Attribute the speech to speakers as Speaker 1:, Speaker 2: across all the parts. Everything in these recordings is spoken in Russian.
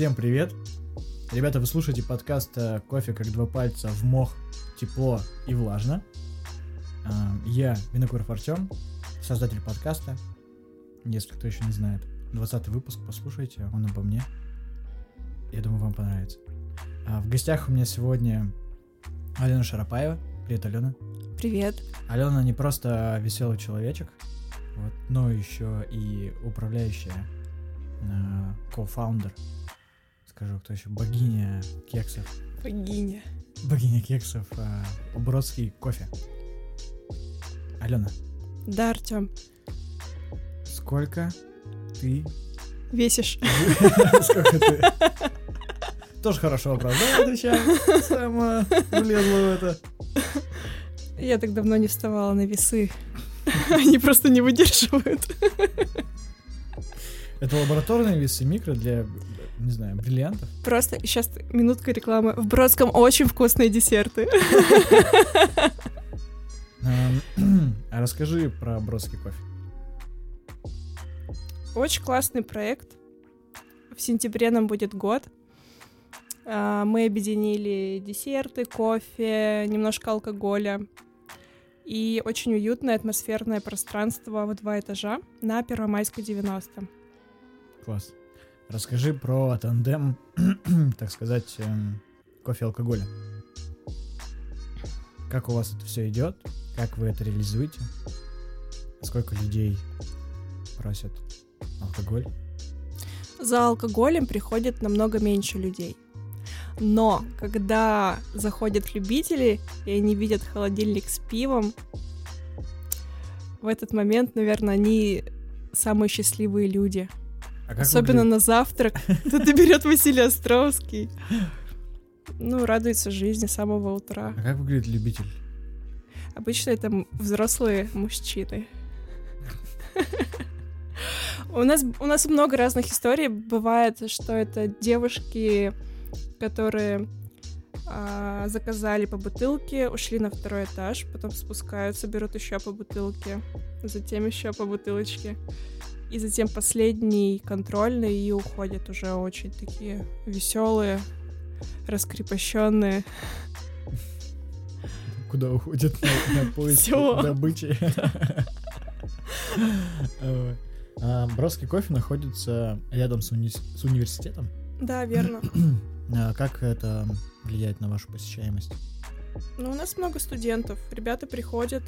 Speaker 1: Всем привет! Ребята, вы слушаете подкаст э, «Кофе как два пальца в мох, тепло и влажно». Э, Я Винокуров Артем, создатель подкаста. Если кто еще не знает, 20 выпуск, послушайте, он обо мне. Я думаю, вам понравится. А В гостях у меня сегодня Алена Шарапаева. Привет, Алена.
Speaker 2: Привет.
Speaker 1: Алена не просто веселый человечек, вот, но еще и управляющая, э, кофаундер, скажу, кто еще, богиня кексов,
Speaker 2: Богиня.
Speaker 1: богиня кексов, э, Бродский кофе. Алена,
Speaker 2: Да, Артем,
Speaker 1: сколько ты...
Speaker 2: весишь.
Speaker 1: Сколько ты... Тоже хорошо вопрос, да, отвечаю. Сама влезла в это.
Speaker 2: Я так давно не вставала на весы. Они просто не выдерживают.
Speaker 1: Это лабораторные весы микро для, не знаю, бриллиантов?
Speaker 2: Просто сейчас минутка рекламы. В Бродском очень вкусные десерты.
Speaker 1: Эм, А расскажи про Бродский кофе.
Speaker 2: Очень классный проект. В сентябре нам будет год. А, Мы объединили десерты, кофе, немножко алкоголя. И очень уютное атмосферное пространство в два этажа на Первомайской 90.
Speaker 1: Класс. Расскажи про тандем, так сказать, эм, кофе алкоголя. Как у вас это все идет? Как вы это реализуете? Сколько людей просят алкоголь?
Speaker 2: За алкоголем приходит намного меньше людей. Но когда заходят любители, и они видят холодильник с пивом, в этот момент, наверное, они самые счастливые люди.
Speaker 1: А
Speaker 2: Особенно
Speaker 1: выглядит-
Speaker 2: на завтрак. Тут берет Василий Островский. Ну, радуется жизни с самого утра.
Speaker 1: А как выглядит любитель?
Speaker 2: Обычно это взрослые мужчины. У нас, у нас много разных историй. Бывает, что это девушки, которые а, заказали по бутылке, ушли на второй этаж, потом спускаются, берут еще по бутылке, затем еще по бутылочке. И затем последний контрольный и уходят уже очень такие веселые, раскрепощенные.
Speaker 1: Куда уходит на, на поиск
Speaker 2: Всё.
Speaker 1: добычи? А, Бродский кофе находится рядом с, уни- с университетом.
Speaker 2: Да, верно.
Speaker 1: А Как это влияет на вашу посещаемость?
Speaker 2: Ну, у нас много студентов. Ребята приходят,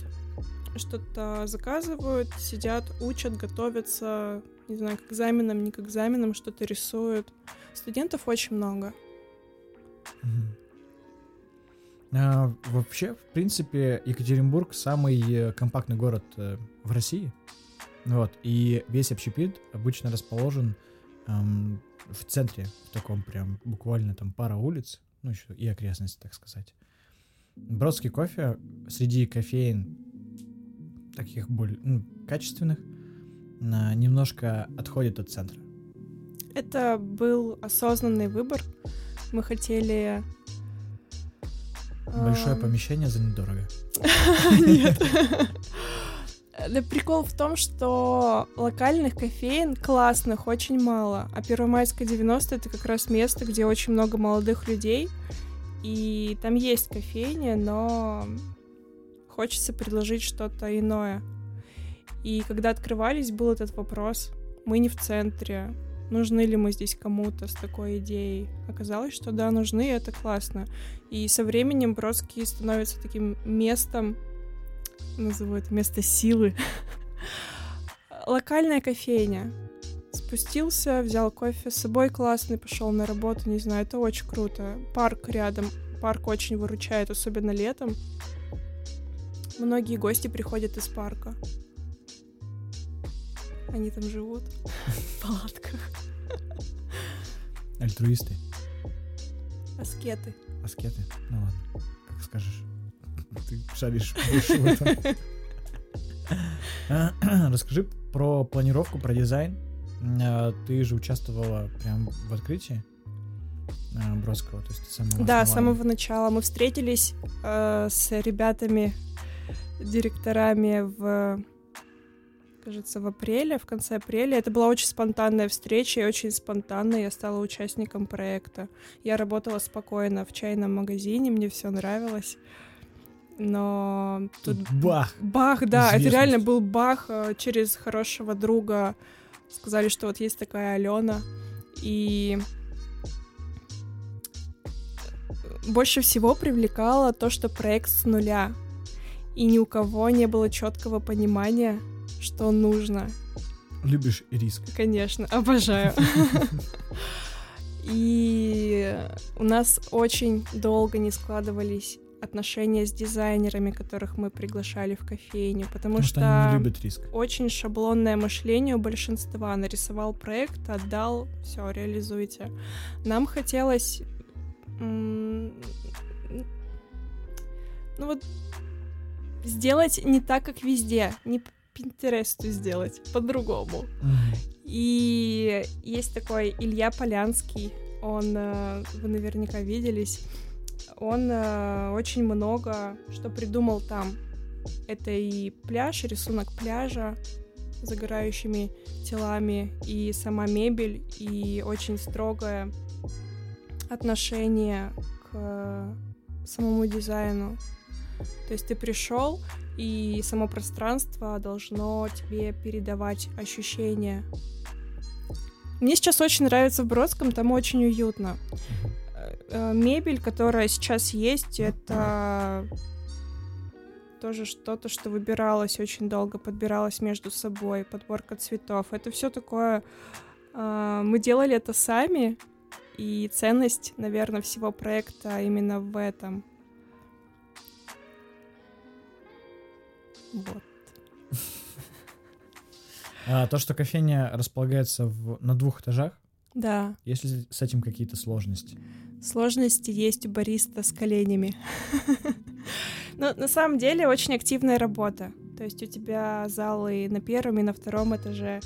Speaker 2: что-то заказывают, сидят, учат, готовятся, не знаю, к экзаменам, не к экзаменам, что-то рисуют. Студентов очень много.
Speaker 1: Мгм. А, вообще, в принципе, Екатеринбург самый э, компактный город э, в России. Вот, и весь общепит обычно расположен эм, в центре, в таком прям буквально там пара улиц, ну еще и окрестности, так сказать. Бродский кофе среди кофеин таких более ну, качественных на- немножко отходит от центра.
Speaker 2: Это был осознанный выбор. Мы хотели...
Speaker 1: Большое
Speaker 2: ам,
Speaker 1: помещение за недорого.
Speaker 2: Нет. Да прикол в том, что локальных кофеин классных очень мало, а Первомайская 90 это как раз место, где очень много молодых людей, и там есть кофейня, но хочется предложить что-то иное. И когда открывались, был этот вопрос, мы не в центре, нужны ли мы здесь кому-то с такой идеей. Оказалось, что да, нужны, и это классно. И со временем Бродский становится таким местом, назову это место силы. Локальная кофейня. Спустился, взял кофе с собой классный, пошел на работу, не знаю, это очень круто. Парк рядом, парк очень выручает, особенно летом. Многие гости приходят из парка. Они там живут в палатках.
Speaker 1: Альтруисты.
Speaker 2: Аскеты.
Speaker 1: Аскеты? Ну ладно, как скажешь. Ты шаришь больше этом. Расскажи про планировку, про дизайн. А, Ты же участвовала прям в открытии а, Бродского, то есть ты самого
Speaker 2: Да, с самого начала мы встретились э, с ребятами, директорами в кажется, в апреле, в конце апреля. Это была очень спонтанная встреча, и очень спонтанно я стала участником проекта. Я работала спокойно в чайном магазине, мне все нравилось. Но
Speaker 1: тут бах!
Speaker 2: Бах, да, это реально был бах э, через хорошего друга. Сказали, что вот есть такая Алена, и больше всего привлекало то, что проект с нуля, и ни у кого не было четкого понимания, что нужно.
Speaker 1: Любишь риск?
Speaker 2: Конечно, обожаю. И у нас очень долго не складывались отношения с дизайнерами, которых мы приглашали в кофейню, потому, потому что,
Speaker 1: что
Speaker 2: очень шаблонное мышление у большинства. Нарисовал проект, отдал, все, реализуйте. Нам хотелось ну вот сделать не так, как везде, не по Пинтересту сделать, по-другому. И есть такой Илья Полянский, он, э, вы наверняка виделись, он э, очень много что придумал там. Это и пляж, рисунок пляжа с загорающими телами, и сама мебель, и очень строгое отношение к самому дизайну. То есть ты пришел, и само пространство должно тебе передавать ощущения. Мне сейчас очень нравится в Бродском, там очень уютно. Э, мебель, которая сейчас есть, это тоже что-то, что выбиралось очень долго, подбиралось между собой, подборка цветов. Это все такое... Э, мы делали это сами, и ценность, наверное, всего проекта именно в этом. Вот.
Speaker 1: А, то, что кофейня располагается в, на двух этажах?
Speaker 2: Да.
Speaker 1: Есть ли с этим какие-то сложности?
Speaker 2: Сложности есть у бариста с коленями. Но на самом деле очень активная работа. То есть у тебя залы на первом и на втором этаже,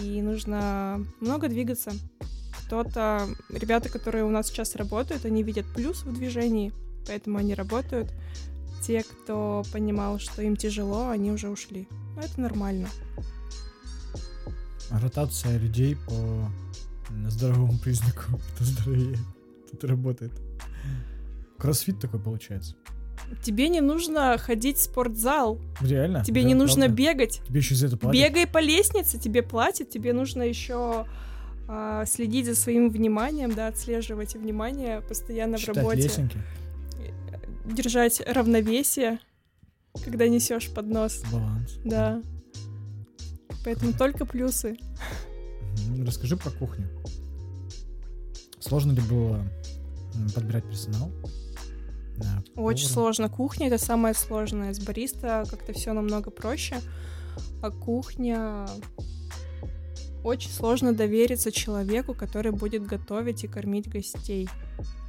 Speaker 2: и нужно много двигаться. Кто-то, ребята, которые у нас сейчас работают, они видят плюс в движении, поэтому они работают. Те, кто понимал, что им тяжело, они уже ушли. Но это нормально.
Speaker 1: Ротация людей по здоровому признаку, кто здоровее, тут работает. Кроссфит такой получается.
Speaker 2: Тебе не нужно ходить в спортзал.
Speaker 1: Реально?
Speaker 2: Тебе
Speaker 1: да,
Speaker 2: не нужно
Speaker 1: правда?
Speaker 2: бегать.
Speaker 1: Тебе еще за это платят?
Speaker 2: Бегай по лестнице, тебе платят, тебе нужно еще а, следить за своим вниманием, да, отслеживать внимание постоянно
Speaker 1: Считать
Speaker 2: в работе.
Speaker 1: лесенки.
Speaker 2: Держать равновесие, когда несешь поднос.
Speaker 1: Баланс.
Speaker 2: Да. Поэтому только плюсы.
Speaker 1: Расскажи про кухню. Сложно ли было подбирать персонал?
Speaker 2: Очень сложно. Кухня это самое сложное. С бариста как-то все намного проще. А кухня очень сложно довериться человеку, который будет готовить и кормить гостей.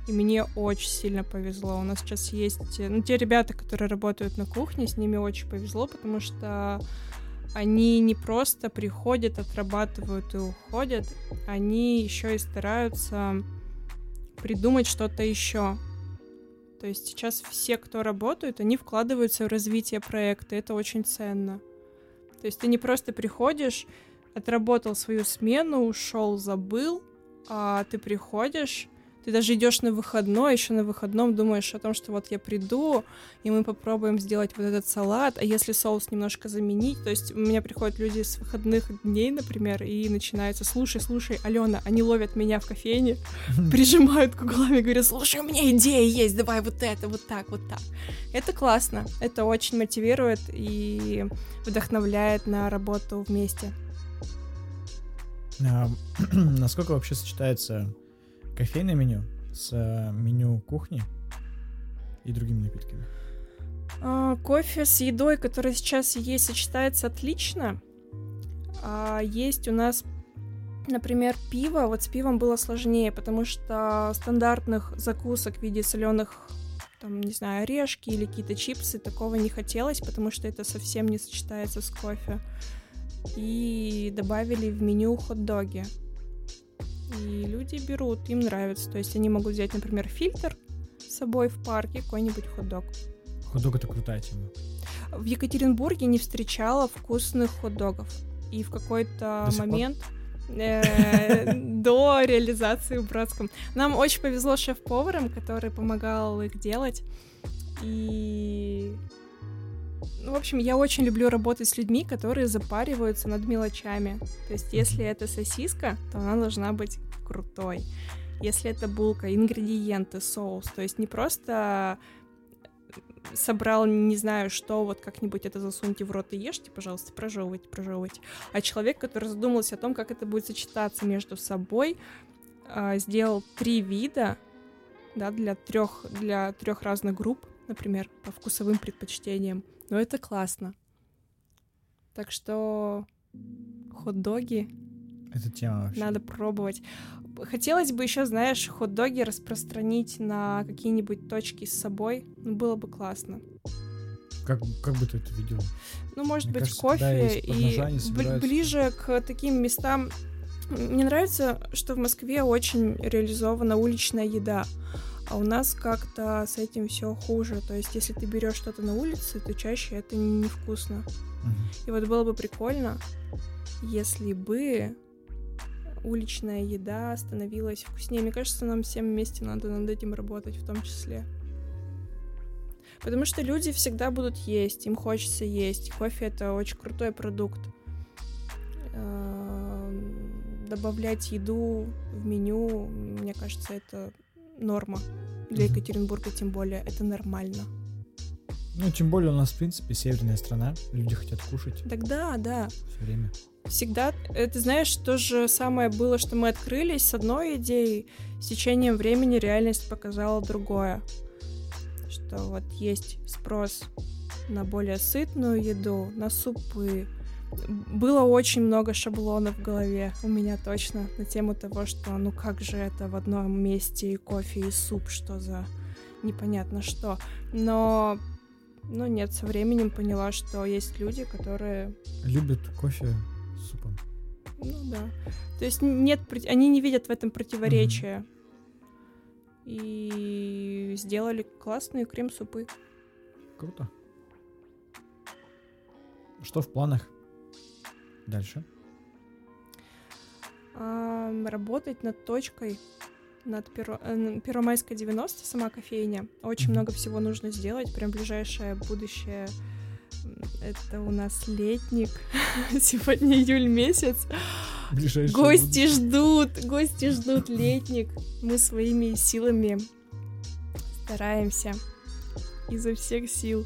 Speaker 2: И мне очень сильно повезло. У нас сейчас есть... Ну, те ребята, которые работают на кухне, с ними очень повезло, потому что они не просто приходят, отрабатывают и уходят, они еще и стараются придумать что-то еще. То есть сейчас все, кто работают, они вкладываются в развитие проекта. Это очень ценно. То есть ты не просто приходишь, отработал свою смену, ушел, забыл, а ты приходишь, ты даже идешь на выходной, еще на выходном думаешь о том, что вот я приду, и мы попробуем сделать вот этот салат, а если соус немножко заменить, то есть у меня приходят люди с выходных дней, например, и начинается, слушай, слушай, Алена, они ловят меня в кофейне, прижимают к углам и говорят, слушай, у меня идея есть, давай вот это, вот так, вот так. Это классно, это очень мотивирует и вдохновляет на работу вместе.
Speaker 1: А, насколько вообще сочетается кофейное меню с э, меню кухни и другими напитками?
Speaker 2: А, кофе с едой, которая сейчас есть, сочетается отлично. А есть у нас, например, пиво. Вот с пивом было сложнее, потому что стандартных закусок в виде соленых там, не знаю, орешки или какие-то чипсы, такого не хотелось, потому что это совсем не сочетается с кофе. И добавили в меню хот-доги. И люди берут, им нравится. То есть они могут взять, например, фильтр с собой в парке, какой-нибудь хот-дог.
Speaker 1: Хот-дог — это крутая тема.
Speaker 2: В Екатеринбурге не встречала вкусных хот-догов. И в какой-то момент э, до реализации в Бродском. Нам очень повезло шеф-поваром, который помогал их делать. И ну, в общем, я очень люблю работать с людьми, которые запариваются над мелочами. То есть, если это сосиска, то она должна быть крутой. Если это булка, ингредиенты, соус. То есть не просто собрал, не знаю, что, вот как-нибудь это засуньте в рот и ешьте, пожалуйста, прожевывайте, прожевывайте. А человек, который задумался о том, как это будет сочетаться между собой, а, сделал три вида, да, для трех, для трех разных групп, например, по вкусовым предпочтениям. Но это классно. Так что хот-доги
Speaker 1: это тема вообще.
Speaker 2: Надо пробовать. Хотелось бы еще, знаешь, хот-доги распространить на какие-нибудь точки с собой. Ну, было бы классно.
Speaker 1: Как, как бы ты это видел?
Speaker 2: Ну, может Мне быть, кажется, кофе и ближе к таким местам. Мне нравится, что в Москве очень реализована уличная еда. А у нас как-то с этим все хуже. То есть, если ты берешь что-то на улице, то чаще это невкусно. Угу. И вот было бы прикольно, если бы уличная еда становилась вкуснее. Мне кажется, нам всем вместе надо над этим работать в том числе. Потому что люди всегда будут есть, им хочется есть. Кофе — это очень крутой продукт. Эм, добавлять еду в меню, мне кажется, это норма. Для Екатеринбурга тем более это нормально.
Speaker 1: Ну, тем более у нас, в принципе, северная страна, люди хотят кушать.
Speaker 2: Так да, да.
Speaker 1: Все время.
Speaker 2: Всегда, это знаешь, то же самое было, что мы открылись с одной идеей, с течением времени реальность показала другое. Что вот есть спрос на более сытную еду, на супы. Было очень много шаблонов в голове у меня точно на тему того, что ну как же это в одном месте и кофе, и суп, что за непонятно что. Но ну нет, со временем поняла, что есть люди, которые...
Speaker 1: Любят кофе с супом.
Speaker 2: Ну да. То есть нет, они не видят в этом противоречия. И сделали классные крем-супы.
Speaker 1: Круто. Что в планах дальше?
Speaker 2: А, работать над точкой над Перо... Э, Первомайской 90, сама кофейня. Очень много всего нужно сделать, прям ближайшее будущее. Это у нас летник. Сегодня июль месяц.
Speaker 1: Ближайшее
Speaker 2: гости будущее. ждут, гости ждут летник. Мы своими силами стараемся изо всех сил.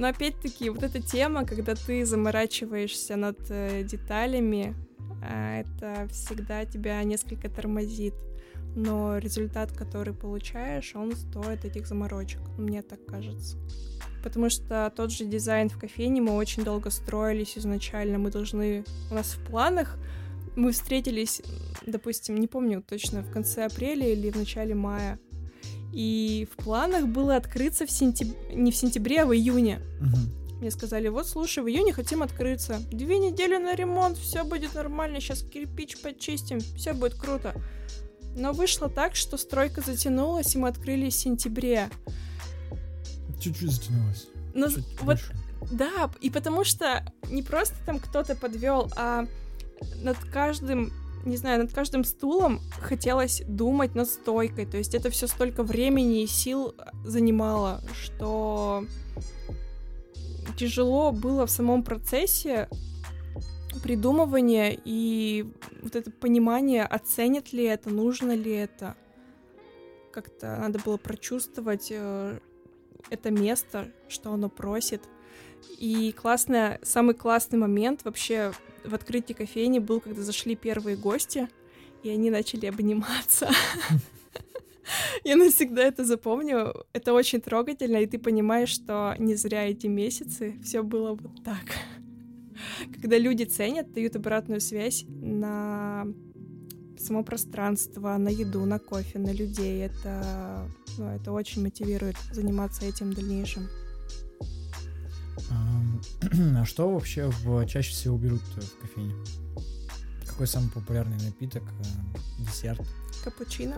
Speaker 2: Но опять-таки, вот эта тема, когда ты заморачиваешься над э, деталями, а, это всегда тебя несколько тормозит. Но результат, который получаешь, он стоит этих заморочек. Мне так кажется. Потому что тот же дизайн в кофейне мы очень долго строились изначально. Мы должны... У нас в планах мы встретились, допустим, не помню точно, в конце апреля или в начале мая. И в планах было открыться в сентябре, не в сентябре, а в июне. Угу. Мне сказали, вот слушай, в июне хотим открыться. Две недели на ремонт, все будет нормально, сейчас кирпич почистим, все будет круто. Но вышло так, что стройка затянулась, и мы открылись в сентябре.
Speaker 1: Чуть-чуть затянулась.
Speaker 2: Но Чуть вот, больше. да, и потому что не просто там кто-то подвел, а над каждым не знаю, над каждым стулом хотелось думать над стойкой. То есть это все столько времени и сил занимало, что тяжело было в самом процессе придумывания и вот это понимание, оценят ли это, нужно ли это. Как-то надо было прочувствовать э, это место, что оно просит. И классная, самый классный момент вообще в открытии кофейни был, когда зашли первые гости, и они начали обниматься. Я навсегда это запомню. Это очень трогательно, и ты понимаешь, что не зря эти месяцы все было вот так. Когда люди ценят, дают обратную связь на само пространство, на еду, на кофе, на людей. Это, ну, это очень мотивирует заниматься этим в дальнейшем.
Speaker 1: А что вообще в, чаще всего берут в кофейне? какой самый популярный напиток, э, десерт?
Speaker 2: Капучино.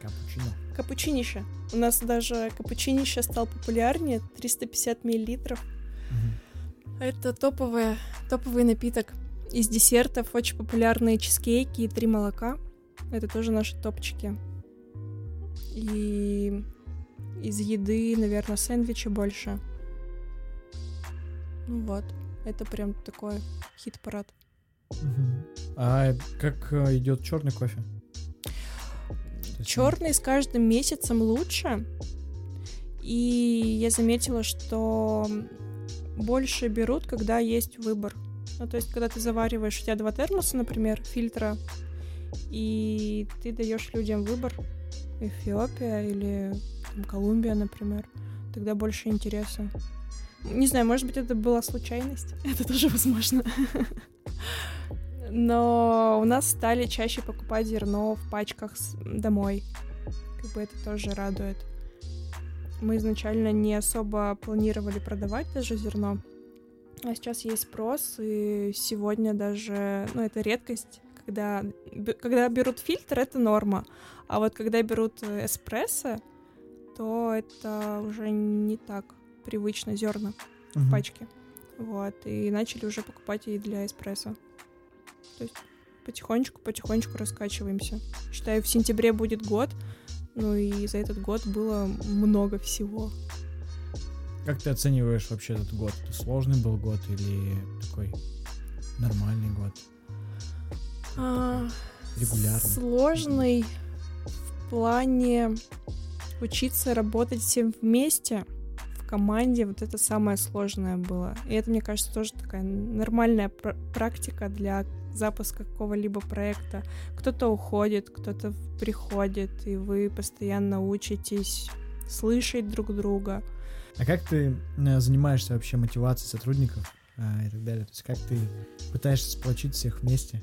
Speaker 1: Капучино.
Speaker 2: Капучинище. У нас даже капучинище стал популярнее, 350 миллилитров.
Speaker 1: Мгм.
Speaker 2: Это топовая, топовый напиток. Из десертов очень популярные чизкейки и три молока. Это тоже наши топчики. И из еды, наверное, сэндвичи больше. Ну вот, это прям такой хит-парад.
Speaker 1: А как э, идет черный кофе?
Speaker 2: Черный с каждым месяцем лучше. И я заметила, что больше берут, когда есть выбор. Ну, то есть, когда ты завариваешь, у тебя два термоса, например, фильтра, и ты даешь людям выбор, Эфиопия или там, Колумбия, например, тогда больше интереса. Не знаю, может быть, это была случайность. Это тоже возможно. Но у нас стали чаще покупать зерно в пачках домой. Как бы это тоже радует. Мы изначально не особо планировали продавать даже зерно. А сейчас есть спрос, и сегодня даже, ну, это редкость, когда, когда берут фильтр, это норма. А вот когда берут э, эспрессо, то это уже не так привычно зерна
Speaker 1: Мгм.
Speaker 2: в пачке. Вот, и начали уже покупать и для эспрессо. То есть потихонечку, потихонечку раскачиваемся. Считаю, в сентябре будет год, ну и за этот год было много всего.
Speaker 1: Как ты оцениваешь вообще этот год? Это сложный был год или такой нормальный год?
Speaker 2: А,
Speaker 1: Регулярный.
Speaker 2: Сложный в плане учиться работать всем вместе в команде. Вот это самое сложное было. И это, мне кажется, тоже такая нормальная пр- практика для запуска какого-либо проекта. Кто-то уходит, кто-то приходит, и вы постоянно учитесь слышать друг друга.
Speaker 1: А как ты э, занимаешься вообще мотивацией сотрудников а, и так далее? То есть как ты пытаешься сплочить всех вместе?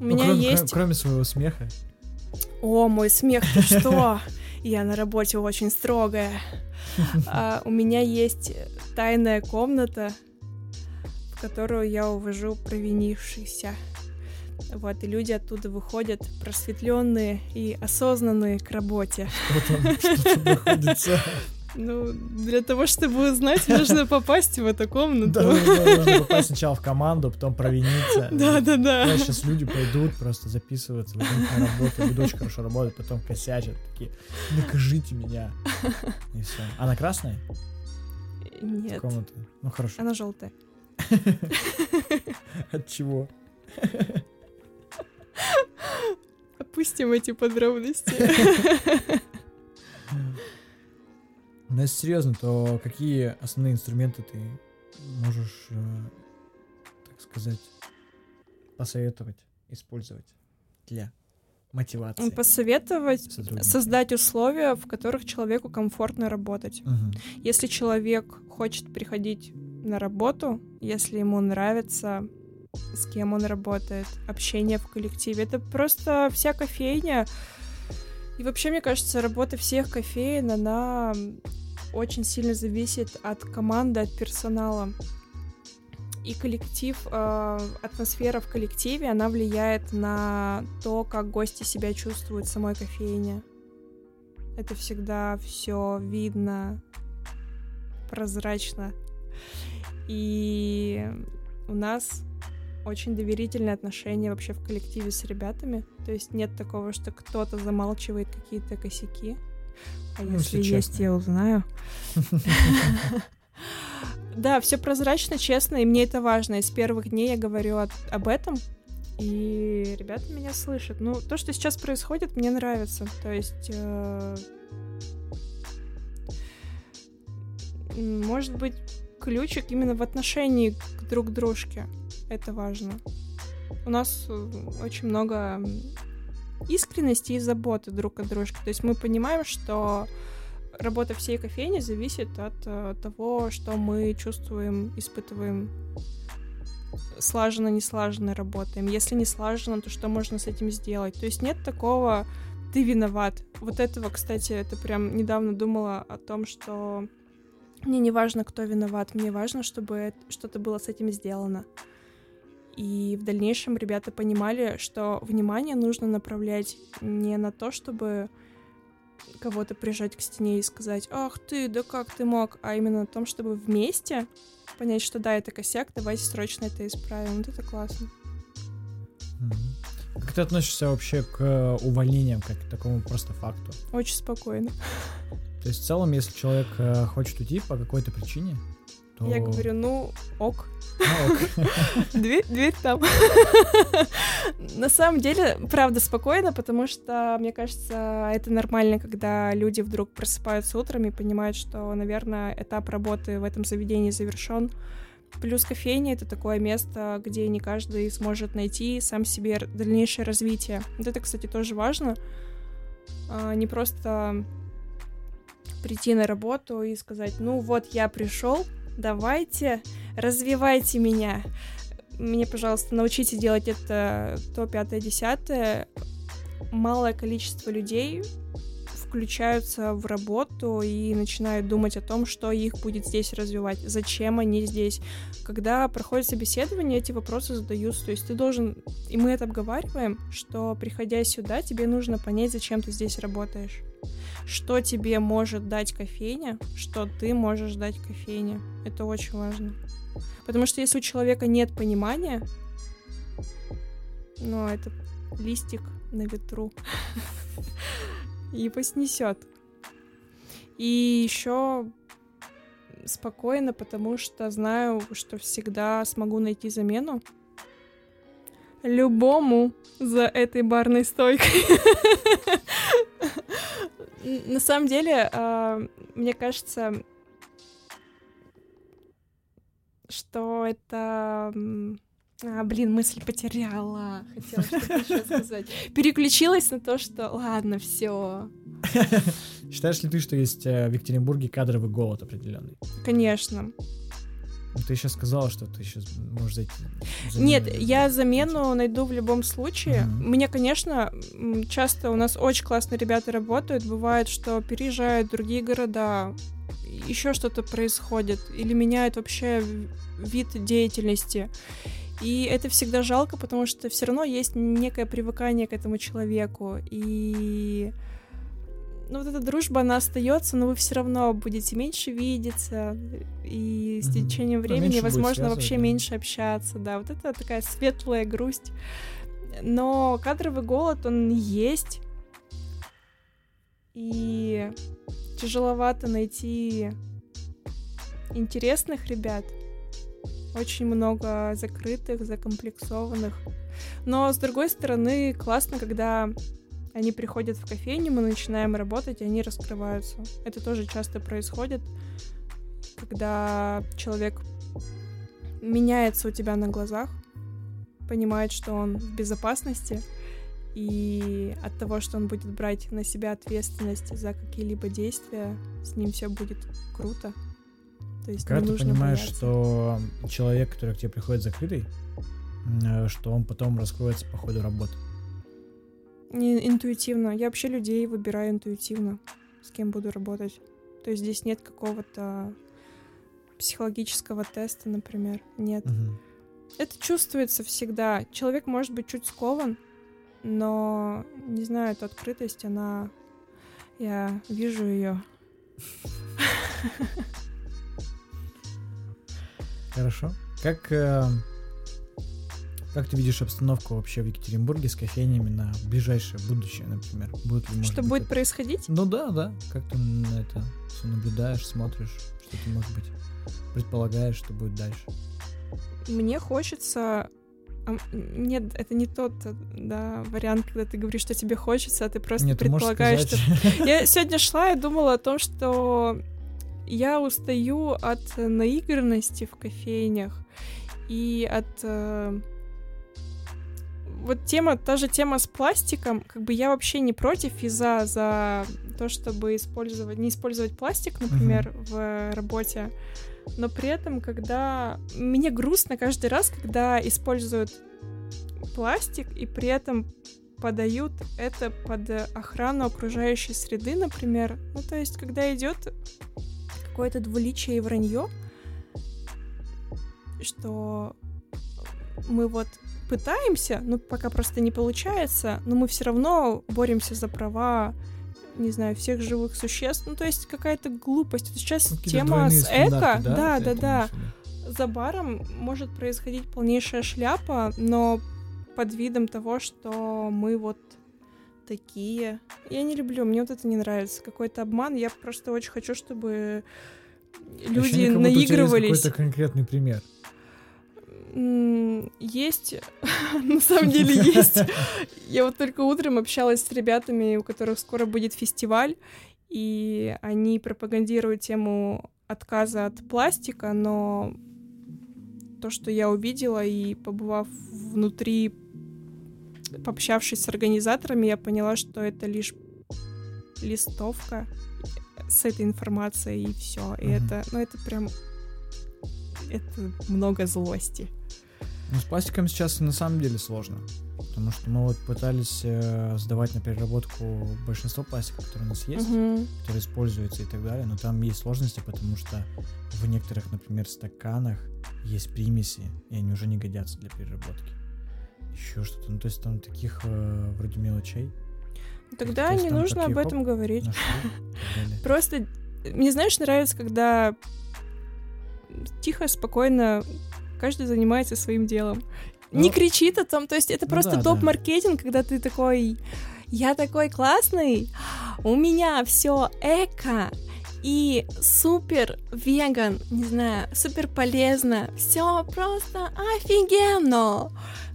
Speaker 2: У
Speaker 1: Ну,
Speaker 2: меня
Speaker 1: кроме,
Speaker 2: есть...
Speaker 1: кро- кроме своего смеха.
Speaker 2: О, мой смех, ты что? Я на работе очень строгая. А, у меня есть тайная комната, в которую я увожу провинившихся. Вот, и люди оттуда выходят просветленные и осознанные к работе.
Speaker 1: Что там, что там находится?
Speaker 2: Ну, для того, чтобы узнать, нужно попасть в эту комнату.
Speaker 1: Да, нужно попасть сначала в команду, потом провиниться.
Speaker 2: Да, да, да.
Speaker 1: сейчас люди пойдут просто записываться, на работу, буду очень хорошо работать, потом косячат, такие, накажите меня. И все. Она красная?
Speaker 2: Нет,
Speaker 1: Комната? Ну хорошо.
Speaker 2: она желтая.
Speaker 1: От чего?
Speaker 2: Опустим эти подробности.
Speaker 1: Ну, если серьезно, то какие основные инструменты ты можешь, э, так сказать, посоветовать использовать для мотивации
Speaker 2: Посоветовать создать условия, в которых человеку комфортно работать.
Speaker 1: Мгм.
Speaker 2: Если человек хочет приходить на работу, если ему нравится, с кем он работает, общение в коллективе, это просто вся кофейня. И вообще, мне кажется, работа всех кофеин, она очень сильно зависит от команды, от персонала. И коллектив, э, атмосфера в коллективе, она влияет на то, как гости себя чувствуют в самой кофейне. Это всегда все видно, прозрачно. И у нас очень доверительные отношения вообще в коллективе с ребятами. То есть нет такого, что кто-то замалчивает какие-то косяки. А
Speaker 1: Ну,
Speaker 2: если
Speaker 1: если
Speaker 2: есть, я узнаю. Да, все прозрачно, честно, и мне это важно. И с первых дней я говорю от- об этом, и ребята меня слышат. Ну, то, что сейчас происходит, мне нравится. То есть, э, может быть, ключик именно в отношении к друг дружке. Это важно. У нас э, очень много искренности и заботы друг от дружки. То есть мы понимаем, что работа всей кофейни зависит от э, того, что мы чувствуем, испытываем. Слаженно, не слаженно работаем. Если не слаженно, то что можно с этим сделать? То есть нет такого ты виноват. Вот этого, кстати, это прям недавно думала о том, что мне не важно, кто виноват, мне важно, чтобы что-то было с этим сделано. И в дальнейшем ребята понимали, что внимание нужно направлять не на то, чтобы кого-то прижать к стене и сказать, ах ты, да как ты мог, а именно на том, чтобы вместе понять, что да, это косяк, давайте срочно это исправим. Вот это классно.
Speaker 1: Как ты относишься вообще к э, увольнениям, как к такому просто факту?
Speaker 2: Очень спокойно.
Speaker 1: То есть в целом, если человек э, хочет уйти по какой-то причине, то...
Speaker 2: Я говорю, ну, ок.
Speaker 1: Ну, ок.
Speaker 2: Дверь, дверь там. На самом деле, правда, спокойно, потому что, мне кажется, это нормально, когда люди вдруг просыпаются утром и понимают, что, наверное, этап работы в этом заведении завершен. Плюс кофейня — это такое место, где не каждый сможет найти сам себе дальнейшее развитие. Вот это, кстати, тоже важно. А, не просто прийти на работу и сказать, ну вот я пришел, давайте, развивайте меня. Мне, пожалуйста, научите делать это то, пятое, десятое. Малое количество людей включаются в работу и начинают думать о том, что их будет здесь развивать, зачем они здесь. Когда проходит собеседование, эти вопросы задаются. То есть ты должен, и мы это обговариваем, что приходя сюда, тебе нужно понять, зачем ты здесь работаешь. Что тебе может дать кофейня, что ты можешь дать кофейне. Это очень важно. Потому что если у человека нет понимания, ну, это листик на ветру. его снесет. И еще спокойно, потому что знаю, что всегда смогу найти замену любому за этой барной стойкой. На самом деле, а, мне кажется, что это а, блин, мысль потеряла. Хотела что-то еще сказать. Переключилась на то, что ладно, все.
Speaker 1: Считаешь ли ты, что есть э, в Екатеринбурге кадровый голод определенный?
Speaker 2: Конечно.
Speaker 1: Ты сейчас сказала, что ты сейчас можешь зайти.
Speaker 2: Нет, я замену найду в любом случае. Mm-hmm. Мне, конечно, часто у нас очень классные ребята работают. Бывает, что переезжают в другие города, еще что-то происходит, или меняют вообще вид деятельности. И это всегда жалко, потому что все равно есть некое привыкание к этому человеку. И ну, вот эта дружба, она остается, но вы все равно будете меньше видеться, и с течением времени, ну, возможно, вообще да. меньше общаться, да. Вот это такая светлая грусть. Но кадровый голод, он есть. И тяжеловато найти интересных ребят. Очень много закрытых, закомплексованных. Но, с другой стороны, классно, когда они приходят в кофейню, мы начинаем работать, и они раскрываются. Это тоже часто происходит, когда человек меняется у тебя на глазах, понимает, что он в безопасности, и от того, что он будет брать на себя ответственность за какие-либо действия, с ним все будет круто.
Speaker 1: То есть Когда ты понимаешь, бояться. что человек, который к тебе приходит закрытый, э, что он потом раскроется по ходу работы.
Speaker 2: Не, интуитивно. Я вообще людей выбираю интуитивно, с кем буду работать. То есть здесь нет какого-то психологического теста, например. Нет. Угу. Это чувствуется всегда. Человек может быть чуть скован, но, не знаю, эта открытость, она... Я вижу ее.
Speaker 1: Хорошо. Как, э, как ты видишь обстановку вообще в Екатеринбурге с кофейнями на ближайшее будущее, например?
Speaker 2: Будет ли, что быть, будет это... происходить?
Speaker 1: Ну да, да. Как ты на это все наблюдаешь, смотришь, что ты, может быть, предполагаешь, что будет дальше?
Speaker 2: Мне хочется нет, это не тот да, вариант, когда ты говоришь, что тебе хочется, а ты просто Нет, предполагаешь, что... Я сегодня шла и думала о том, что я устаю от наигранности в кофейнях и от э, вот тема, та же тема с пластиком, как бы я вообще не против и за, за то, чтобы использовать, не использовать пластик, например, uh-huh. в работе, но при этом, когда... Мне грустно каждый раз, когда используют пластик и при этом подают это под охрану окружающей среды, например. Ну, то есть, когда идет какое-то двуличие и вранье, что мы вот пытаемся, но пока просто не получается, но мы все равно боремся за права не знаю, всех живых существ. Ну, то есть какая-то глупость. Сейчас ну, тема с эко, да, да, да. За баром может происходить полнейшая шляпа, но под видом того, что мы вот такие. Я не люблю, мне вот это не нравится. Какой-то обман. Я просто очень хочу, чтобы люди Ощущение, наигрывались.
Speaker 1: Какой-то конкретный пример.
Speaker 2: Есть, на самом деле есть. Я вот только утром общалась с ребятами, у которых скоро будет фестиваль, и они пропагандируют тему отказа от пластика, но то, что я увидела и побывав внутри, пообщавшись с организаторами, я поняла, что это лишь листовка с этой информацией и все. И mm-hmm. это, ну это прям, это много злости.
Speaker 1: Ну, с пластиком сейчас на самом деле сложно. Потому что мы вот пытались э, сдавать на переработку большинство пластика, который у нас есть, uh-huh. который используется и так далее, но там есть сложности, потому что в некоторых, например, стаканах есть примеси, и они уже не годятся для переработки. Еще что-то. Ну, то есть там таких э, вроде мелочей.
Speaker 2: Тогда не нужно об этом говорить. Просто мне, знаешь, нравится, когда тихо, спокойно каждый занимается своим делом. Ну, не кричит о том, то есть это ну просто да, топ-маркетинг, да. когда ты такой, я такой классный, у меня все эко, и супер веган, не знаю, супер полезно, все просто офигенно.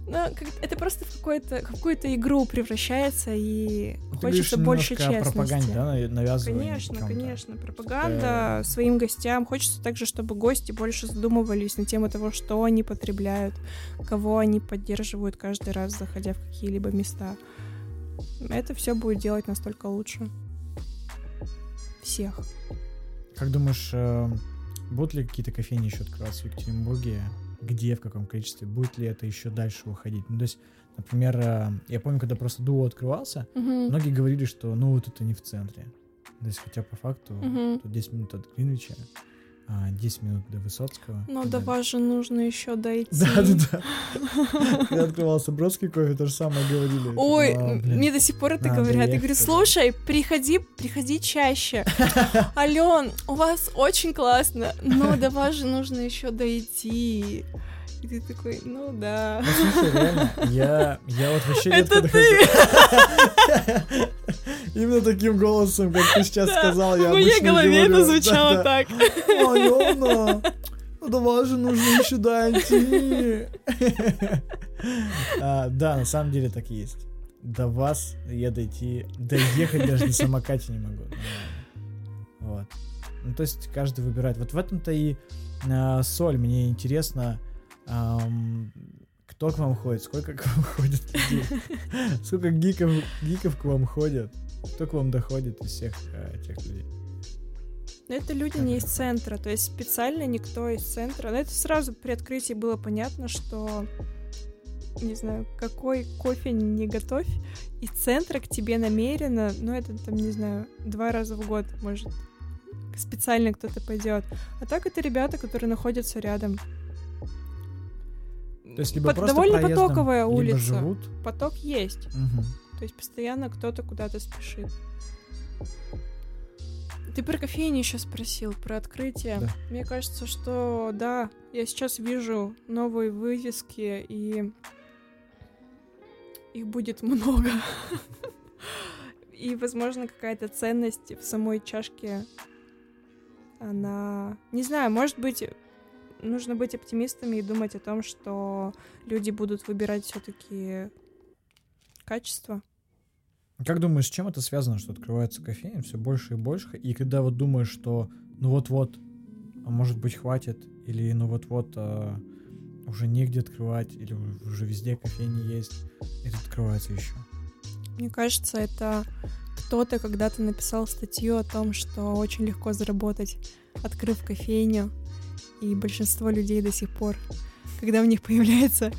Speaker 2: Ну, это просто в какую-то какую-то игру превращается и Ты хочется больше честности. пропаганде,
Speaker 1: да, навязывание.
Speaker 2: Конечно, конечно, пропаганда что... своим гостям. Хочется также, чтобы гости больше задумывались на тему того, что они потребляют, кого они поддерживают каждый раз, заходя в какие-либо места. Это все будет делать настолько лучше. Всех.
Speaker 1: Как думаешь, э, будут ли какие-то кофейни еще открываться в Екатеринбурге? где, в каком количестве, будет ли это еще дальше уходить. Ну, то есть, например, э, я помню, когда просто дуо открывался, uh-huh. многие говорили, что ну вот это не в центре. То есть, хотя по факту uh-huh. тут 10 минут от Гринвича, 10 а, минут до Высоцкого.
Speaker 2: Но до вас же нужно еще дойти.
Speaker 1: Да, да, да. Когда открывался Бродский кофе, то же самое говорили.
Speaker 2: Ой, мне до сих пор это говорят. Я говорю, слушай, приходи, приходи чаще. Ален, у вас очень классно, но до вас же нужно еще дойти. И ты такой, ну да.
Speaker 1: Ну, слушай, реально, я, я вот вообще
Speaker 2: Это ты!
Speaker 1: Именно таким голосом, как ты сейчас да, сказал, я
Speaker 2: В моей голове это звучало да, так.
Speaker 1: Алена, ну давай же нужно еще дойти. а, да, на самом деле так и есть. До вас я дойти, доехать даже на самокате не могу. Вот. Ну, то есть каждый выбирает. Вот в этом-то и э, соль. Мне интересно, эм, кто к вам ходит, сколько к вам ходит людей, сколько гиков, гиков к вам ходят, кто к вам доходит из всех э, тех людей.
Speaker 2: Но это люди не из центра, то есть специально никто из центра. Но это сразу при открытии было понятно, что не знаю, какой кофе не готовь, из центра к тебе намеренно, ну это там, не знаю, два раза в год, может, специально кто-то пойдет. А так это ребята, которые находятся рядом.
Speaker 1: То есть либо Под,
Speaker 2: довольно потоковая улица.
Speaker 1: живут.
Speaker 2: Поток есть.
Speaker 1: Угу.
Speaker 2: То есть постоянно кто-то куда-то спешит. Ты про кофейню еще спросил, про открытие. Да. Мне кажется, что да, я сейчас вижу новые вывески, и их будет много. И, возможно, какая-то ценность в самой чашке, она... Не знаю, может быть, нужно быть оптимистами и думать о том, что люди будут выбирать все-таки качество.
Speaker 1: Как думаешь, с чем это связано, что открывается кофейня все больше и больше, и когда вот думаешь, что ну вот-вот, а может быть хватит, или ну вот-вот а, уже негде открывать, или уже везде кофейни есть, и тут открывается еще?
Speaker 2: Мне кажется, это кто-то когда-то написал статью о том, что очень легко заработать, открыв кофейню, и большинство людей до сих пор, когда у них появляется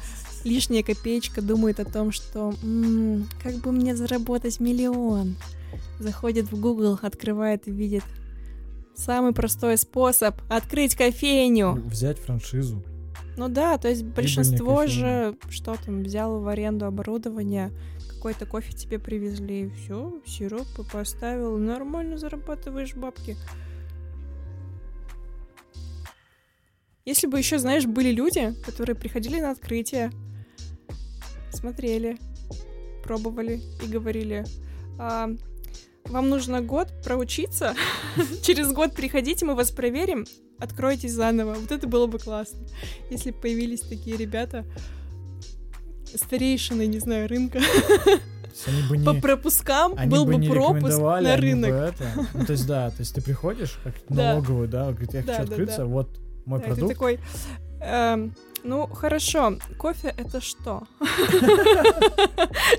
Speaker 2: лишняя копеечка, думают о том, что м-м, как бы мне заработать миллион. Заходит в Google, открывает и видит самый простой способ открыть кофейню.
Speaker 1: Взять франшизу.
Speaker 2: Ну да, то есть большинство же, что там, взял в аренду оборудование, какой-то кофе тебе привезли, все, сиропы поставил, нормально зарабатываешь бабки. Если бы еще, знаешь, были люди, которые приходили на открытие, смотрели, пробовали и говорили, «А, вам нужно год проучиться, через год приходите, мы вас проверим, откройтесь заново. Вот это было бы классно, если бы появились такие ребята, старейшины, не знаю, рынка.
Speaker 1: Они бы не...
Speaker 2: По пропускам
Speaker 1: Они
Speaker 2: был
Speaker 1: бы
Speaker 2: бы пропуск на
Speaker 1: они бы
Speaker 2: рынок.
Speaker 1: это. Ну, то есть, да, то есть ты приходишь, как
Speaker 2: Да.
Speaker 1: налоговую, да, говорит, я
Speaker 2: Да,
Speaker 1: хочу
Speaker 2: да,
Speaker 1: открыться,
Speaker 2: да.
Speaker 1: вот мой
Speaker 2: Да, и ты
Speaker 1: продукт.
Speaker 2: такой, эм, ну, хорошо, кофе — это что?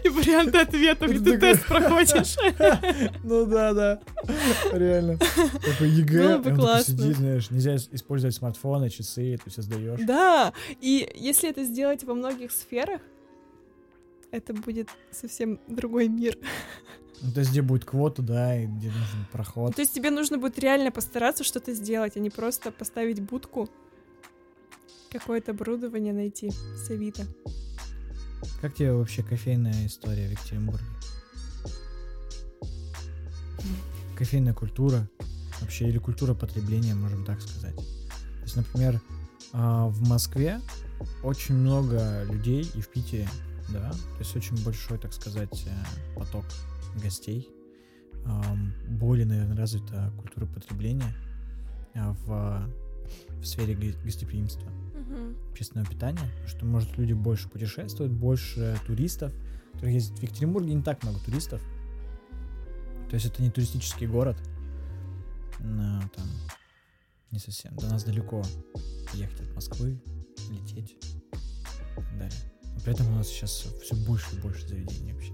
Speaker 2: И варианты ответов, и
Speaker 1: Ты
Speaker 2: тест проходишь.
Speaker 1: Ну да, да. Реально. Такой
Speaker 2: Было
Speaker 1: ЕГЭ, он такой
Speaker 2: классно.
Speaker 1: сидит, знаешь, нельзя ис- использовать смартфоны, часы, ты все сдаешь.
Speaker 2: Да, и если это сделать во многих сферах, это будет совсем другой мир.
Speaker 1: Ну, то есть, где будет квота, да, и где нужен
Speaker 2: Ну,
Speaker 1: проход.
Speaker 2: То есть тебе нужно будет реально постараться что-то сделать, а не просто поставить будку, какое-то оборудование найти с Авито.
Speaker 1: Как тебе вообще кофейная история в Екатеринбурге? Кофейная культура вообще, или культура потребления, можем так сказать. То есть, например, а, в Москве очень много людей, и в Питере, да, то есть очень большой, так сказать, э, поток гостей. Более, наверное, развита культура потребления а, в, в сфере гостеприимства общественного питания, что, может, люди больше путешествуют, больше туристов, которых ездят в Екатеринбурге не так много туристов. То есть это не туристический город. Но там не совсем. До нас далеко ехать от Москвы, лететь и так далее. Но при этом у нас сейчас все больше и больше заведений вообще.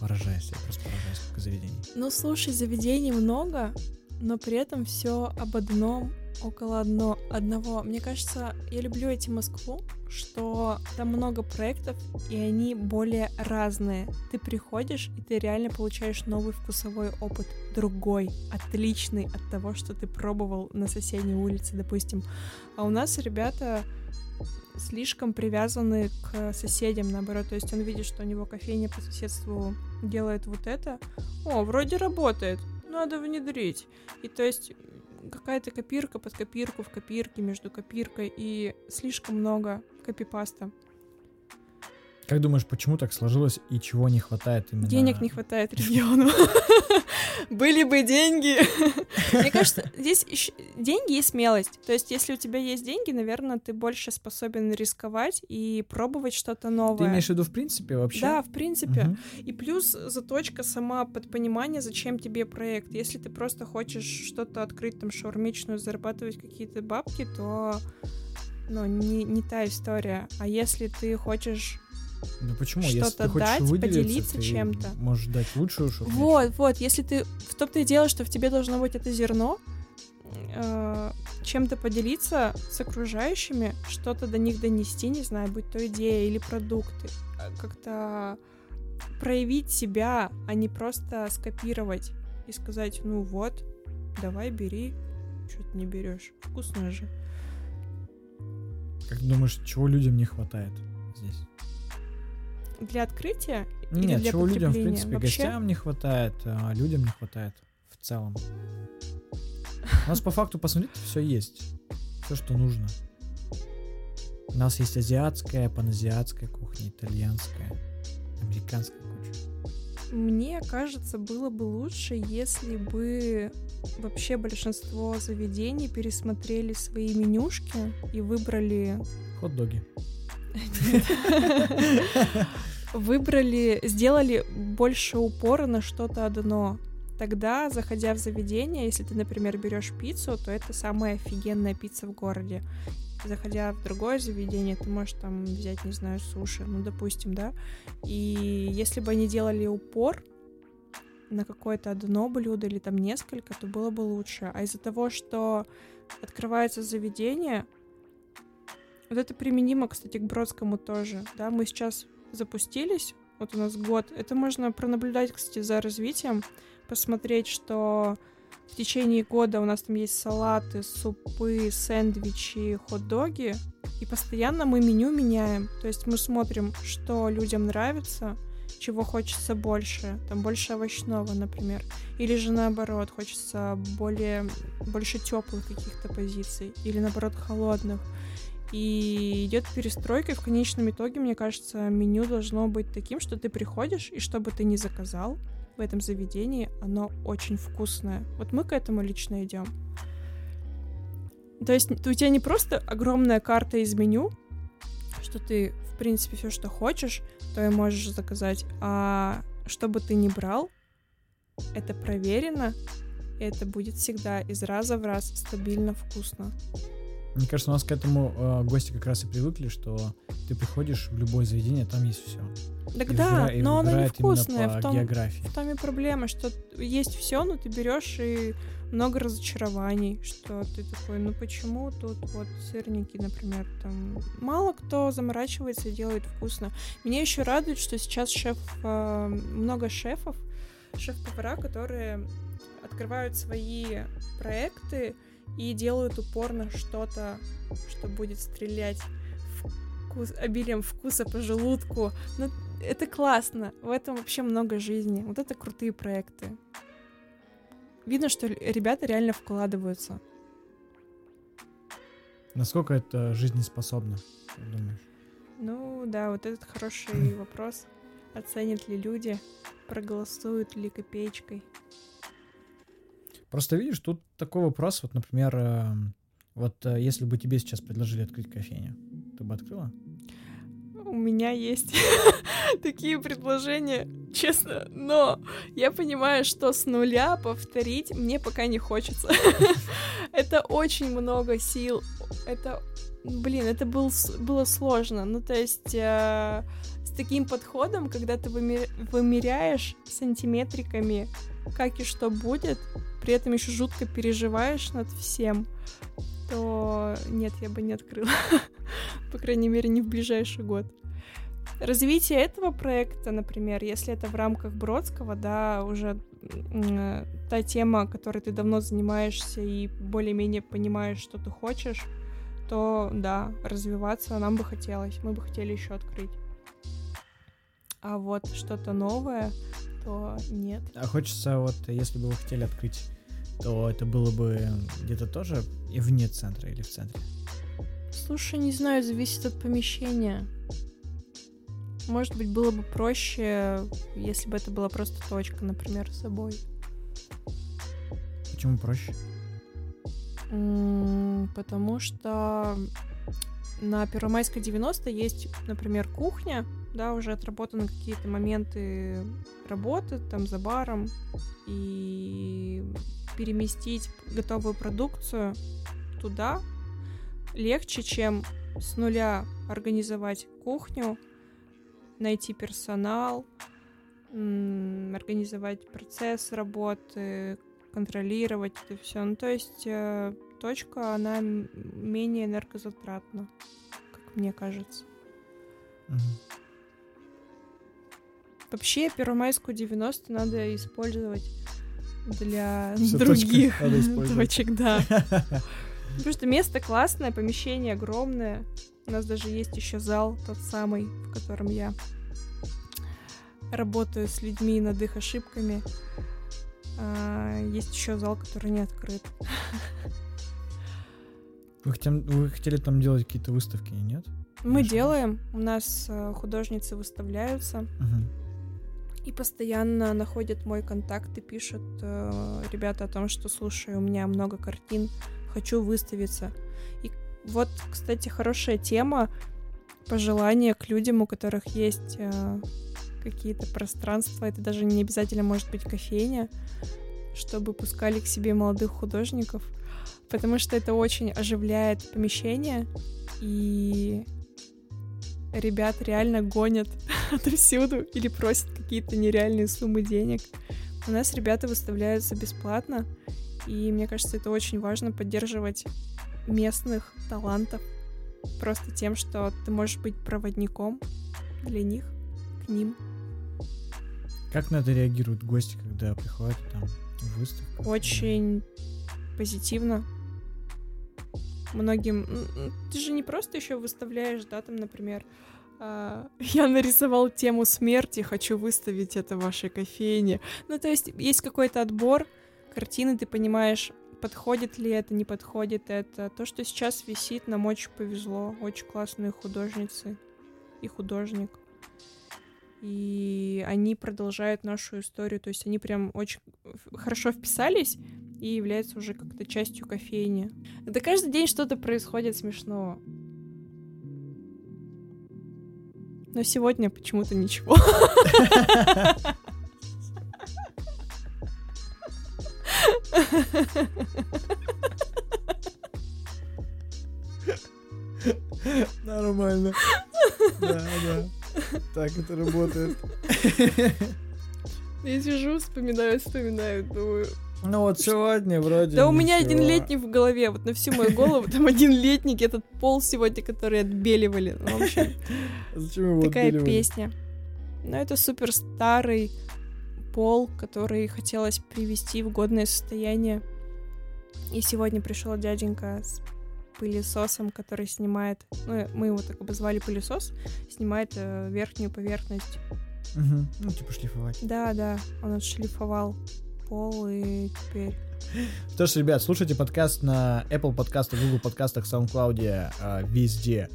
Speaker 1: Поражаюсь, я просто поражаюсь, сколько заведений.
Speaker 2: Ну, слушай, заведений много, но при этом все об одном, около одно, одного. Мне кажется, я люблю эти Москву, что там много проектов, и они более разные. Ты приходишь, и ты реально получаешь новый вкусовой опыт, другой, отличный от того, что ты пробовал на соседней улице, допустим. А у нас ребята слишком привязаны к соседям, наоборот. То есть он видит, что у него кофейня по соседству делает вот это. О, вроде работает, надо внедрить. И то есть какая-то копирка под копирку в копирке между копиркой и слишком много копипаста.
Speaker 1: Как думаешь, почему так сложилось и чего не хватает именно?
Speaker 2: Денег не хватает региону. Были бы деньги. Мне кажется, здесь деньги и смелость. То есть, если у тебя есть деньги, наверное, ты больше способен рисковать и пробовать что-то
Speaker 1: Ты
Speaker 2: новое.
Speaker 1: имеешь в виду в принципе вообще?
Speaker 2: Да, в принципе. И плюс заточка сама под понимание, зачем тебе проект. Если ты просто хочешь что-то открыть, там, шаурмичную, зарабатывать какие-то бабки, то ну, не, не та история. А если ты хочешь...
Speaker 1: Ну почему? Если
Speaker 2: что-то
Speaker 1: ты хочешь
Speaker 2: дать, поделиться
Speaker 1: ты
Speaker 2: чем-то.
Speaker 1: Можешь дать лучшую шаурмичную.
Speaker 2: Вот, вот, если ты... В том-то и дело, что в тебе должно быть это зерно, э, чем-то поделиться с окружающими, что-то до них донести, не знаю, будь то идея или продукты. Э, Как-то проявить себя, а не просто скопировать и сказать, ну вот, давай бери, что ты не берешь, вкусно же.
Speaker 1: Как думаешь, чего людям не хватает?
Speaker 2: Для открытия или
Speaker 1: Нет,
Speaker 2: для
Speaker 1: чего людям, в принципе,
Speaker 2: Вообще?
Speaker 1: гостям не хватает, а людям не хватает в целом. У нас по факту, посмотрите, все есть. Все, что нужно. У нас есть азиатская, паназиатская кухня, итальянская, американская куча.
Speaker 2: Мне кажется, было бы лучше, если бы вообще большинство заведений пересмотрели свои менюшки и выбрали
Speaker 1: Хот-доги.
Speaker 2: Выбрали, сделали больше упора на что-то одно. Тогда, заходя в заведение, если ты, например, берешь пиццу, то это самая офигенная пицца в городе. Заходя в другое заведение, ты можешь там взять, не знаю, суши, ну, допустим, да. И если бы они делали упор на какое-то одно блюдо или там несколько, то было бы лучше. А из-за того, что открывается заведение, вот это применимо, кстати, к Бродскому тоже, да, мы сейчас запустились, вот у нас год, это можно пронаблюдать, кстати, за развитием, посмотреть, что в течение года у нас там есть салаты, супы, сэндвичи, хот-доги, и постоянно мы меню меняем. То есть мы смотрим, что людям нравится, чего хочется больше, там больше овощного, например, или же наоборот, хочется более, больше теплых каких-то позиций, или наоборот холодных. И идет перестройка, и в конечном итоге, мне кажется, меню должно быть таким, что ты приходишь, и что бы ты ни заказал в этом заведении, оно очень вкусное. Вот мы к этому лично идем. То есть у тебя не просто огромная карта из меню, что ты, в принципе, все, что хочешь, то и можешь заказать, а что бы ты ни брал, это проверено, и это будет всегда из раза в раз стабильно вкусно.
Speaker 1: Мне кажется, у нас к этому э, гости как раз и привыкли, что ты приходишь в любое заведение, там есть все.
Speaker 2: Так и да, выбира, но оно невкусное.
Speaker 1: В
Speaker 2: том,
Speaker 1: географии.
Speaker 2: в том и проблема, что есть все, но ты берешь и много разочарований, что ты такой, ну почему тут вот сырники, например, там мало кто заморачивается и делает вкусно. Меня еще радует, что сейчас шеф, э, много шефов, шеф-повара, которые открывают свои проекты и делают упор на что-то, что будет стрелять вкус, обилием вкуса по желудку. Ну, это классно. В этом вообще много жизни. Вот это крутые проекты. Видно, что ребята реально вкладываются.
Speaker 1: Насколько это жизнеспособно, думаешь?
Speaker 2: Ну да, вот этот хороший вопрос. Оценят ли люди, проголосуют ли копеечкой?
Speaker 1: Просто видишь, тут такой вопрос, вот, например, э, вот э, если бы тебе сейчас предложили открыть кофейню, ты бы открыла?
Speaker 2: У меня есть такие предложения, честно, но я понимаю, что с нуля повторить мне пока не хочется. это очень много сил, это, блин, это был, было сложно, ну то есть э, с таким подходом, когда ты вымеряешь сантиметриками, как и что будет, при этом еще жутко переживаешь над всем, то нет, я бы не открыла. По крайней мере, не в ближайший год. Развитие этого проекта, например, если это в рамках Бродского, да, уже э, та тема, которой ты давно занимаешься и более-менее понимаешь, что ты хочешь, то да, развиваться нам бы хотелось. Мы бы хотели еще открыть. А вот что-то новое, то нет.
Speaker 1: А хочется вот, если бы вы хотели открыть, то это было бы где-то тоже и вне центра или в центре?
Speaker 2: Слушай, не знаю, зависит от помещения. Может быть, было бы проще, если бы это была просто точка, например, с собой.
Speaker 1: Почему проще?
Speaker 2: Потому что на Первомайской 90 есть, например, кухня, да, уже отработаны какие-то моменты работы там за баром, и переместить готовую продукцию туда легче, чем с нуля организовать кухню, найти персонал, организовать процесс работы, контролировать это все. Ну, то есть э, точка, она менее энергозатратна, как мне кажется. Угу. Вообще, Первомайскую 90 надо использовать для Все других точек, да. Потому что место классное, помещение огромное. У нас даже есть еще зал, тот самый, в котором я работаю с людьми над их ошибками. А, есть еще зал, который не открыт.
Speaker 1: Вы, хотим, вы хотели там делать какие-то выставки, нет?
Speaker 2: Мы Конечно. делаем. У нас э, художницы выставляются. Угу. И постоянно находят мой контакт и пишут э, ребята о том, что слушай, у меня много картин, хочу выставиться. И вот, кстати, хорошая тема пожелания к людям, у которых есть э, какие-то пространства. Это даже не обязательно может быть кофейня, чтобы пускали к себе молодых художников, потому что это очень оживляет помещение, и ребят реально гонят отовсюду или просят какие-то нереальные суммы денег. У нас ребята выставляются бесплатно, и мне кажется, это очень важно поддерживать местных талантов просто тем, что ты можешь быть проводником для них, к ним.
Speaker 1: Как на это реагируют гости, когда приходят там Выставка.
Speaker 2: Очень позитивно. Многим... Ты же не просто еще выставляешь, да, там, например, а, я нарисовал тему смерти, хочу выставить это в вашей кофейне. Ну, то есть есть какой-то отбор картины, ты понимаешь, подходит ли это, не подходит это. То, что сейчас висит, нам очень повезло. Очень классные художницы и художник. И они продолжают нашу историю. То есть они прям очень в- хорошо вписались и являются уже как-то частью кофейни. Да каждый день что-то происходит смешного. Но сегодня почему-то ничего.
Speaker 1: Нормально. Да, да. Так это работает.
Speaker 2: Я сижу, вспоминаю, вспоминаю, думаю.
Speaker 1: Ну вот сегодня вроде
Speaker 2: Да у меня один летник в голове, вот на всю мою голову там один летник, этот пол сегодня, который отбеливали. Ну, в общем,
Speaker 1: Зачем его
Speaker 2: такая
Speaker 1: отбеливали?
Speaker 2: песня. Но это супер старый пол, который хотелось привести в годное состояние. И сегодня пришел дяденька с пылесосом, который снимает, ну, мы его так обозвали пылесос, снимает э, верхнюю поверхность.
Speaker 1: Мгм. Ну, типа шлифовать.
Speaker 2: Да, да, он отшлифовал пол и теперь...
Speaker 1: Что ж, ребят, слушайте подкаст на Apple подкастах, Google подкастах, SoundCloud, а, везде,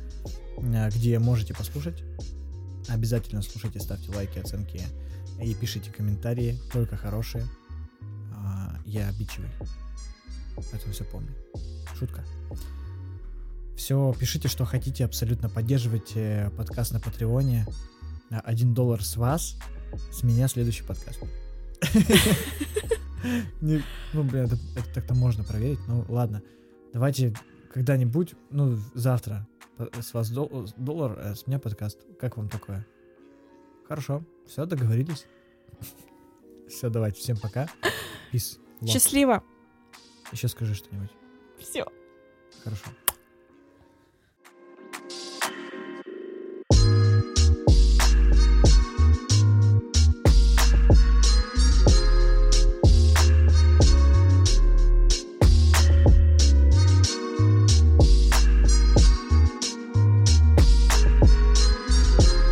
Speaker 1: а, где можете послушать. Обязательно слушайте, ставьте лайки, оценки и пишите комментарии, только хорошие. А, Я обидчивый, поэтому все помню. Шутка. Все, пишите, что хотите, абсолютно поддерживайте подкаст на Патреоне. Один доллар с вас, с меня следующий подкаст. Ну, блин, это, так-то можно проверить. Ну, ладно. Давайте когда-нибудь, ну, завтра по- с вас дол- доллар, а с меня подкаст. Как вам такое? Хорошо. Все, договорились. Все, давайте. Всем пока. Peace.
Speaker 2: Счастливо!
Speaker 1: Еще скажи что-нибудь.
Speaker 2: Все.
Speaker 1: Хорошо.